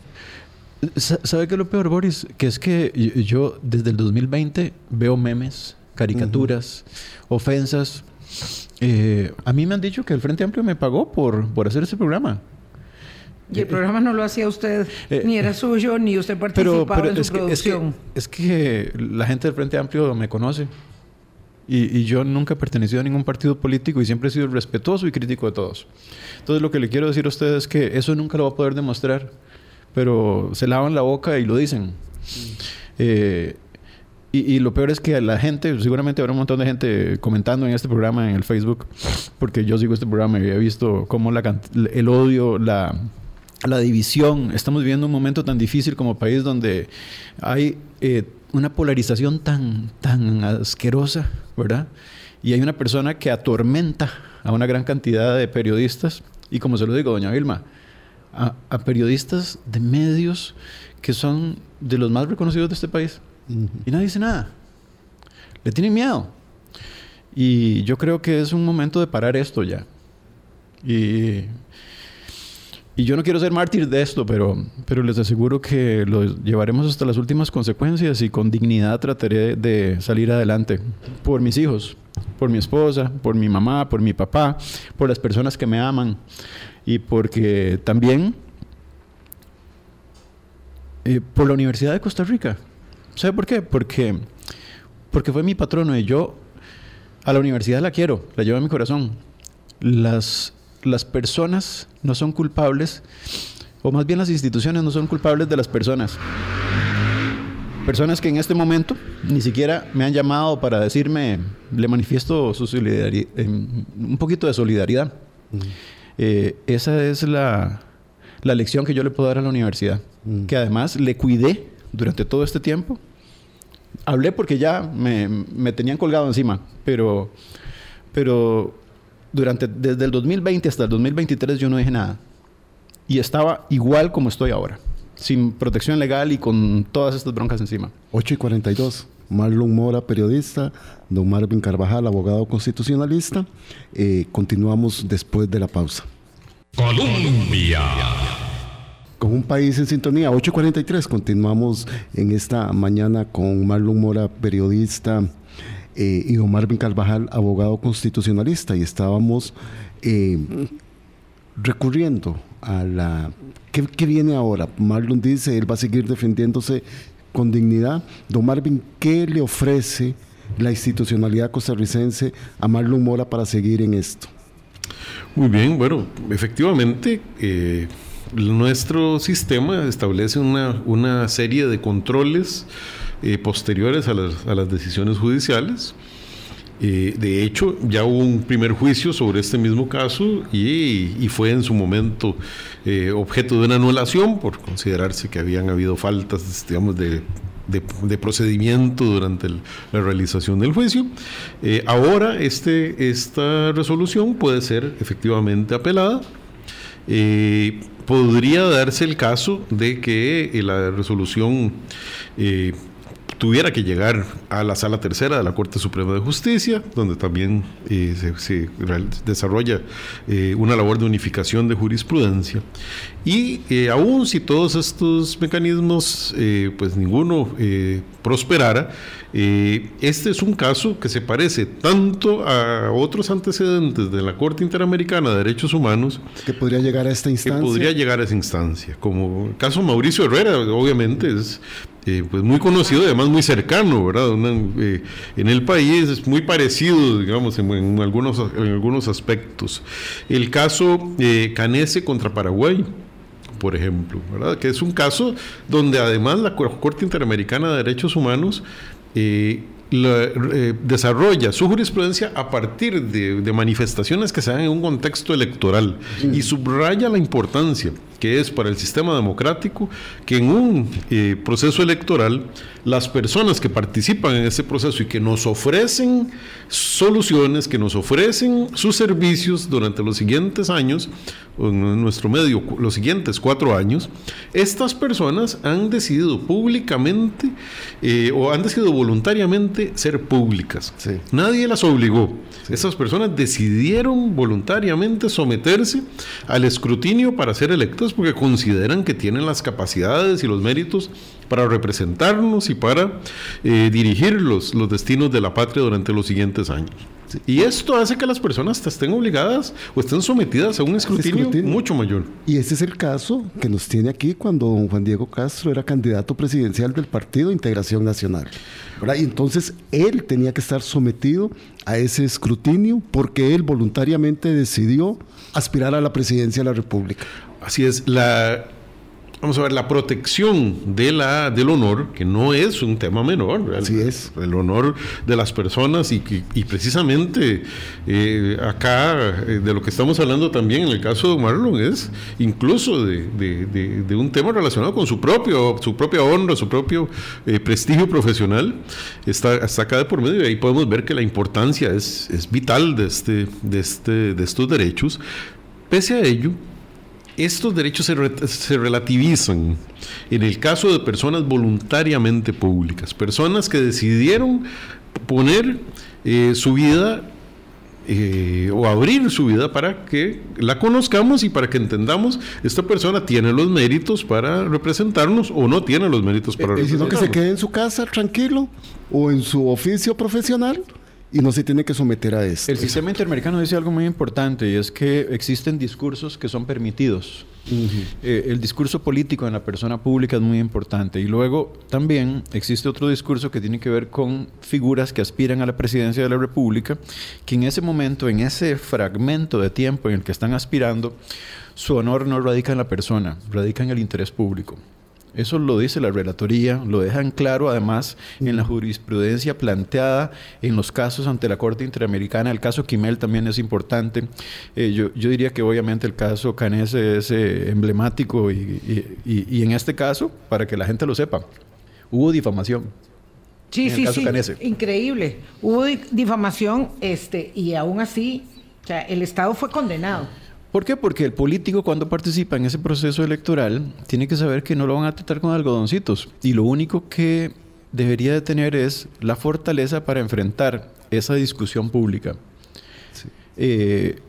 Sa- ¿Sabe qué es lo peor, Boris? Que es que yo desde el 2020 veo memes, caricaturas, ofensas. Eh, a mí me han dicho que el Frente Amplio me pagó por, por hacer ese programa. Y el programa no lo hacía usted, Eh, ni era suyo, ni usted participaba pero en su es, que, es, que, producción. es que la gente del Frente Amplio me conoce. Y, y yo nunca he pertenecido a ningún partido político y siempre he sido respetuoso y crítico de todos. Entonces lo que le quiero decir a ustedes es que eso nunca lo va a poder demostrar, pero se lavan la boca y lo dicen. Eh, y, y lo peor es que la gente, seguramente habrá un montón de gente comentando en este programa en el Facebook, porque yo sigo este programa y he visto cómo la, el odio, la, la división. Estamos viviendo un momento tan difícil como país donde hay eh, una polarización tan, tan asquerosa, ¿verdad? Y hay una persona que atormenta a una gran cantidad de periodistas. Y como se lo digo, doña Vilma, a, a periodistas de medios que son de los más reconocidos de este país. Y nadie dice nada. Le tienen miedo. Y yo creo que es un momento de parar esto ya. Y, y yo no quiero ser mártir de esto, pero, pero les aseguro que lo llevaremos hasta las últimas consecuencias y con dignidad trataré de salir adelante. Por mis hijos, por mi esposa, por mi mamá, por mi papá, por las personas que me aman. Y porque también eh, por la Universidad de Costa Rica. ¿Sabe por qué? Porque, porque fue mi patrono y yo a la universidad la quiero, la llevo en mi corazón. Las, las personas no son culpables, o más bien las instituciones no son culpables de las personas. Personas que en este momento ni siquiera me han llamado para decirme, le manifiesto su solidari- em, un poquito de solidaridad. Eh, esa es la, la lección que yo le puedo dar a la universidad. Mm. Que además le cuidé durante todo este tiempo. Hablé porque ya me, me tenían colgado encima, pero, pero durante, desde el 2020 hasta el 2023 yo no dije nada. y estaba igual como estoy ahora, sin protección legal y con todas estas broncas encima. 8 y 42. Marlon Mora, periodista, don Marvin Carvajal, abogado constitucionalista. Eh, continuamos después de la pausa. Colombia. Con un país en sintonía, 8.43, continuamos en esta mañana con Marlon Mora, periodista, eh, y don Marvin Carvajal, abogado constitucionalista, y estábamos eh, recurriendo a la... ¿qué, ¿Qué viene ahora? Marlon dice, él va a seguir defendiéndose con dignidad. Don Marvin, ¿qué le ofrece la institucionalidad costarricense a Marlon Mora para seguir en esto? Muy bien, bueno, efectivamente, eh, nuestro sistema establece una, una serie de controles eh, posteriores a las, a las, decisiones judiciales. Eh, de hecho, ya hubo un primer juicio sobre este mismo caso y, y fue en su momento eh, objeto de una anulación por considerarse que habían habido faltas, digamos, de, de, de procedimiento durante el, la realización del juicio. Eh, ahora este, esta resolución puede ser efectivamente apelada. Eh, podría darse el caso de que la resolución tuviera que llegar a la sala tercera de la Corte Suprema de Justicia, donde también eh, se, desarrolla eh, una labor de unificación de jurisprudencia. Y eh, aún si todos estos mecanismos, eh, pues ninguno eh, este es un caso que se parece tanto a otros antecedentes de la Corte Interamericana de Derechos Humanos. Que podría llegar a esta instancia. Que podría llegar a esa instancia. Como el caso Mauricio Herrera, obviamente es eh, pues muy conocido y además muy cercano, ¿verdad? Una, eh, en el país es muy parecido, digamos, en, en, algunos, en algunos aspectos. El caso Canese contra Paraguay, por ejemplo, ¿verdad? Que es un caso donde además la Corte Interamericana de Derechos Humanos eh, la, eh, desarrolla su jurisprudencia a partir de, de, manifestaciones que se dan en un contexto electoral mm. y subraya la importancia que es para el sistema democrático que en un eh, proceso electoral las personas que participan en ese proceso y que nos ofrecen soluciones, que nos ofrecen sus servicios durante los siguientes años, en nuestro medio, los siguientes cuatro años, estas personas han decidido públicamente eh, o han decidido voluntariamente ser públicas. Sí. Nadie las obligó. Sí. Esas personas decidieron voluntariamente someterse al escrutinio para ser electos porque consideran que tienen las capacidades y los méritos para representarnos y para eh, dirigir los, los destinos de la patria durante los siguientes años. Y esto hace que las personas estén obligadas o estén sometidas a un escrutinio, escrutinio, mucho mayor. Y ese es el caso que nos tiene aquí cuando don Juan Diego Castro era candidato presidencial del Partido Integración Nacional. ¿verdad? Y entonces él tenía que estar sometido a ese escrutinio porque él voluntariamente decidió aspirar a la presidencia de la República. Así es, la, vamos a ver, la protección de la, del honor, que no es un tema menor, Así es. el honor de las personas y, y precisamente eh, acá eh, de lo que estamos hablando también en el caso de Marlon es incluso de, de, de, de un tema relacionado con su, propio, su propia honra, su propio eh, prestigio profesional, está, está acá de por medio y ahí podemos ver que la importancia es, es vital de, este, de, este, de estos derechos. Pese a ello, estos derechos se, re se, relativizan en el caso de personas voluntariamente públicas, personas que decidieron poner eh, su vida eh, o abrir su vida para que la conozcamos y para que entendamos esta persona tiene los méritos para representarnos o no tiene los méritos para eh, representarnos. Sino que se quede en su casa tranquilo o en su oficio profesional y no se tiene que someter a esto. El sistema interamericano dice algo muy importante y es que existen discursos que son permitidos. Uh -huh. eh, el discurso político en la persona pública es muy importante y luego también existe otro discurso que tiene que ver con figuras que aspiran a la presidencia de la República, que en ese momento, en ese fragmento de tiempo en el que están aspirando, su honor no radica en la persona, radica en el interés público. Eso lo dice la relatoría, lo dejan claro además en la jurisprudencia planteada en los casos ante la Corte Interamericana. El caso Quimel también es importante. Eh, yo, yo, diría que obviamente el caso Canese es eh, emblemático y, y, y, en este caso, para que la gente lo sepa, hubo difamación. Sí, sí, sí. Canese. Increíble. Hubo difamación este, y aún así, o sea, el Estado fue condenado. ¿Por qué? Porque el político cuando participa en ese proceso electoral tiene que saber que no lo van a tratar con algodoncitos. Y lo único que debería de tener es la fortaleza para enfrentar esa discusión pública. Eh,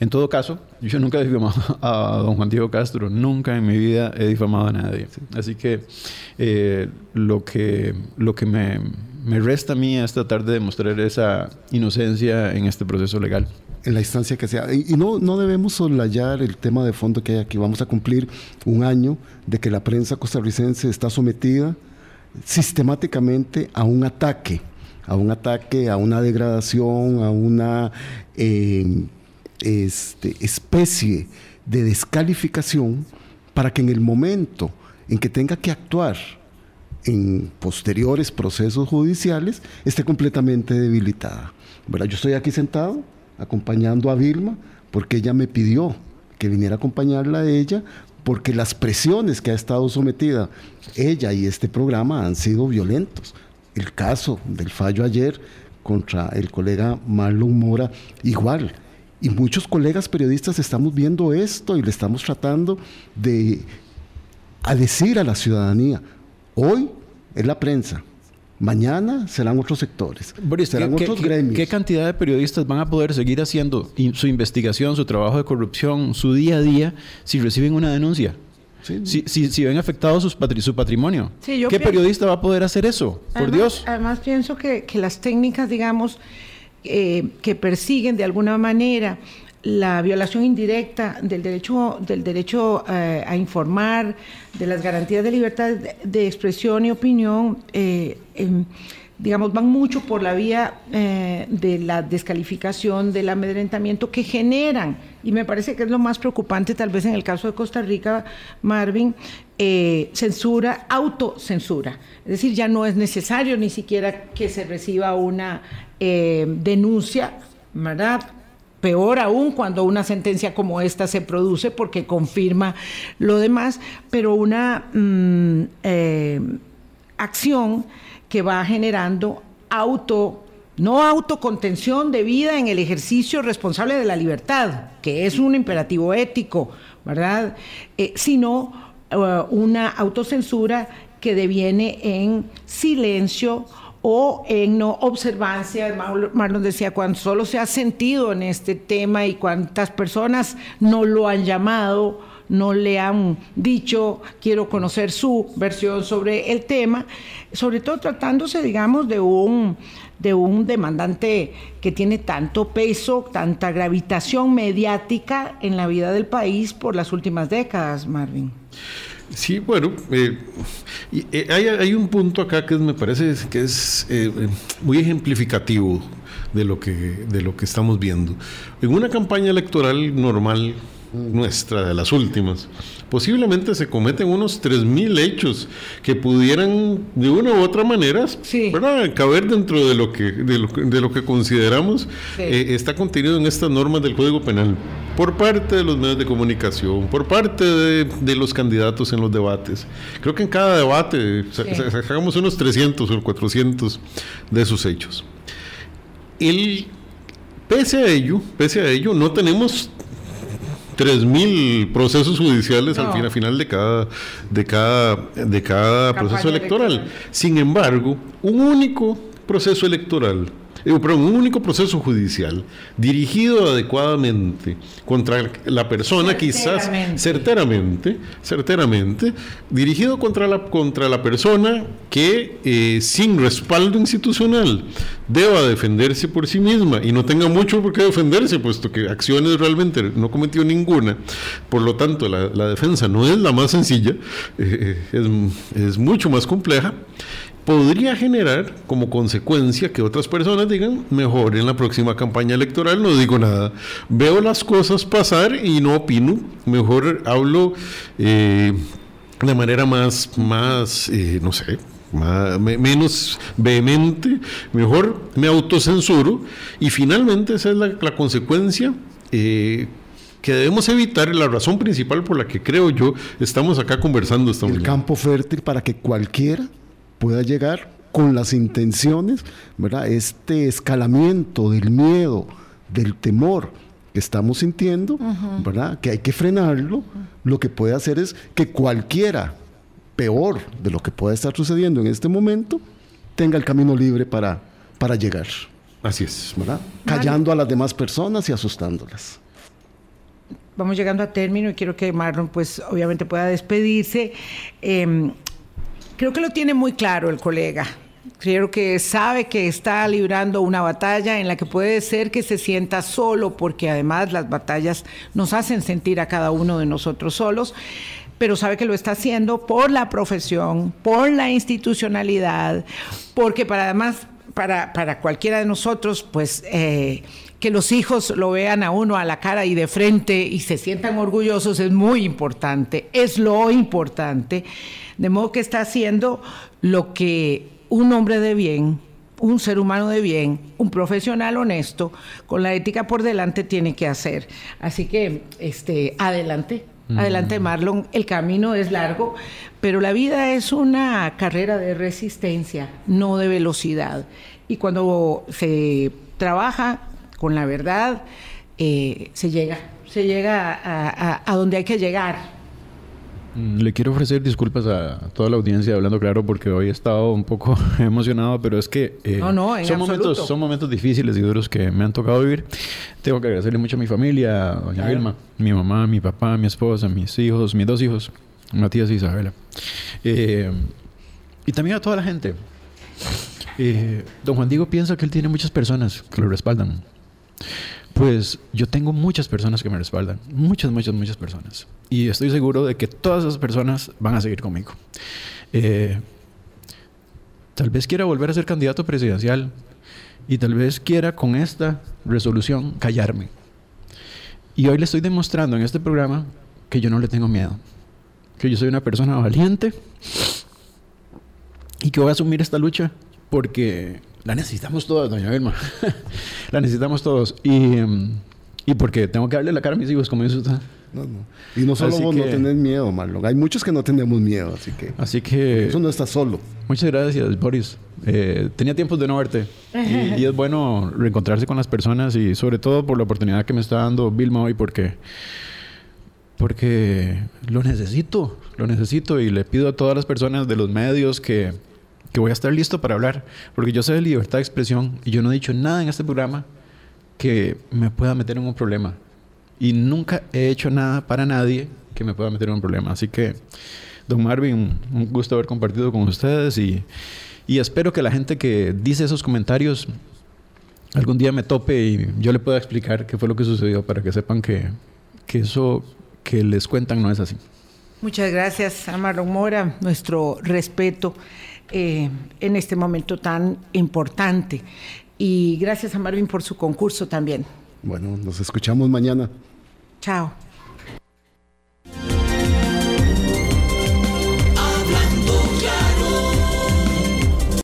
en todo caso, yo nunca he difamado a don Juan Diego Castro, nunca en mi vida he difamado a nadie. Así que eh, lo que, lo que me, me resta a mí es tratar de demostrar esa inocencia en este proceso legal en la instancia que sea. Y, no, no debemos soslayar el tema de fondo que hay aquí. Vamos a cumplir un año de que la prensa costarricense está sometida sistemáticamente a un ataque, a un ataque, a una degradación, a una eh, este, especie de descalificación para que en el momento en que tenga que actuar en posteriores procesos judiciales esté completamente debilitada. Yo estoy aquí sentado acompañando a Vilma porque ella me pidió que viniera a acompañarla a ella porque las presiones que ha estado sometida ella y este programa han sido violentos. El caso del fallo ayer contra el colega Marlon Mora, igual. Y muchos colegas periodistas estamos viendo esto y le estamos tratando de a decir a la ciudadanía, hoy es la prensa, Mañana serán otros sectores, serán otros gremios. ¿Qué cantidad de periodistas van a poder seguir haciendo su investigación, su trabajo de corrupción, su día a día, si reciben una denuncia? Si, si, ven afectado su patrimonio. ¿Qué periodista va a poder hacer eso? Por Dios. Además, pienso que, las técnicas, digamos, eh, que persiguen de alguna manera la violación indirecta del derecho, del derecho eh, a informar, de las garantías de libertad de, expresión y opinión, eh, digamos, van mucho por la vía eh, de la descalificación, del amedrentamiento que generan, y me parece que es lo más preocupante tal vez en el caso de Costa Rica, Marvin, censura, autocensura. Es decir, ya no es necesario ni siquiera que se reciba una denuncia, ¿verdad? Peor aún cuando una sentencia como esta se produce porque confirma lo demás, pero una mm, eh, acción que va generando auto, no autocontención de vida en el ejercicio responsable de la libertad, que es un imperativo ético, ¿verdad? Eh, sino eh, una autocensura que deviene en silencio o en no observancia. Marlon decía, cuando solo se ha sentido en este tema y cuántas personas no lo han llamado, no le han dicho, quiero conocer su versión sobre el tema, sobre todo tratándose, digamos, de un, de un demandante que tiene tanto peso, tanta gravitación mediática en la vida del país por las últimas décadas, Marvin. Sí, bueno, eh, eh, hay, un punto acá que me parece que es eh, muy ejemplificativo de lo, que, de lo que estamos viendo. En una campaña electoral normal, nuestra, de las últimas, posiblemente se cometen unos 3.000 hechos que pudieran de una u otra manera caber dentro de lo que, de lo, que consideramos eh, está contenido en estas normas del Código Penal por parte de los medios de comunicación, por parte de, los candidatos en los debates. Creo que en cada debate sacamos unos 300 o 400 de esos hechos. El, pese a ello, pese a ello, no tenemos 3.000 procesos judiciales al final, final de cada, de cada, de cada proceso electoral. Sin embargo, un único proceso electoral pero un único proceso judicial dirigido adecuadamente contra la persona, quizás certeramente, certeramente, dirigido contra la, contra la persona que eh, sin respaldo institucional deba defenderse por sí misma y no tenga mucho por qué defenderse, puesto que acciones realmente no cometió ninguna. Por lo tanto, la, defensa no es la más sencilla, eh, eh, es, es mucho más compleja podría generar como consecuencia que otras personas digan, mejor en la próxima campaña electoral no digo nada, veo las cosas pasar y no opino, mejor hablo eh, de manera más, más eh, no sé, menos vehemente, mejor me autocensuro y finalmente esa es la, consecuencia. Eh, que debemos evitar. La razón principal por la que creo yo estamos acá conversando esta El campo fértil para que cualquiera pueda llegar con las intenciones, ¿verdad? Este escalamiento del miedo, del temor, que estamos sintiendo, ¿verdad? Que hay que frenarlo. Lo que puede hacer es que cualquiera, peor de lo que pueda estar sucediendo en este momento, tenga el camino libre para, para llegar. Así es. ¿verdad? Callando a las demás personas y asustándolas. Vamos llegando a término y quiero que Marlon, pues obviamente pueda despedirse. Em, creo que lo tiene muy claro el colega. Creo que sabe que está librando una batalla en la que puede ser que se sienta solo, porque además las batallas nos hacen sentir a cada uno de nosotros solos, pero sabe que lo está haciendo por la profesión, por la institucionalidad, porque para además para, para cualquiera de nosotros, pues eh, que los hijos lo vean a uno a la cara y de frente y se sientan orgullosos es muy importante, es lo importante. De modo que está haciendo lo que un hombre de bien, un ser humano de bien, un profesional honesto, con la ética por delante tiene que hacer. Así que, este, adelante. Adelante, Marlon. El camino es largo, pero la vida es una carrera de resistencia, no de velocidad. Y cuando se trabaja con la verdad, eh, se llega, se llega a, donde hay que llegar. Mm, le quiero ofrecer disculpas a toda la audiencia hablando claro porque hoy he estado un poco emocionado, pero es que eh, son, momentos, son momentos difíciles y duros que me han tocado vivir. Tengo que agradecerle mucho a mi familia, a doña Vilma, mi mamá, mi papá, mi esposa, mis hijos, mis dos hijos, Matías y Isabela. Eh, y también a toda la gente. Eh, don Juan Diego piensa que él tiene muchas personas que lo respaldan. Pues yo tengo muchas personas que me respaldan. Muchas, muchas, muchas personas. Y estoy seguro de que todas esas personas van a seguir conmigo. Eh, tal vez quiera volver a ser candidato presidencial y tal vez quiera con esta resolución callarme. Y hoy le estoy demostrando en este programa que yo no le tengo miedo. Que yo soy una persona valiente y que voy a asumir esta lucha porque la necesitamos todos, doña Vilma. la necesitamos todos. Y, y, porque tengo que darle la cara a mis hijos, como dice usted. No, no. Y no solo vos no tenés miedo, Marlon. Hay muchos que no tenemos miedo, así que. Así que. Eso no está solo. Muchas gracias, Boris. Eh, tenía tiempos de no verte. Y, y, es bueno reencontrarse con las personas y, sobre todo, por la oportunidad que me está dando Vilma hoy, porque. Porque lo necesito, lo necesito y le pido a todas las personas de los medios que que voy a estar listo para hablar, porque yo soy de libertad de expresión y yo no he dicho nada en este programa que me pueda meter en un problema. Y nunca he hecho nada para nadie que me pueda meter en un problema. Así que, don Marvin, un gusto haber compartido con ustedes y, y espero que la gente que dice esos comentarios algún día me tope y yo le pueda explicar qué fue lo que sucedió para que sepan que, que eso que les cuentan no es así. Muchas gracias a Marlon Mora, nuestro respeto. Eh, en este momento tan importante. Y gracias a Marvin por su concurso también. Bueno, nos escuchamos mañana. Chao.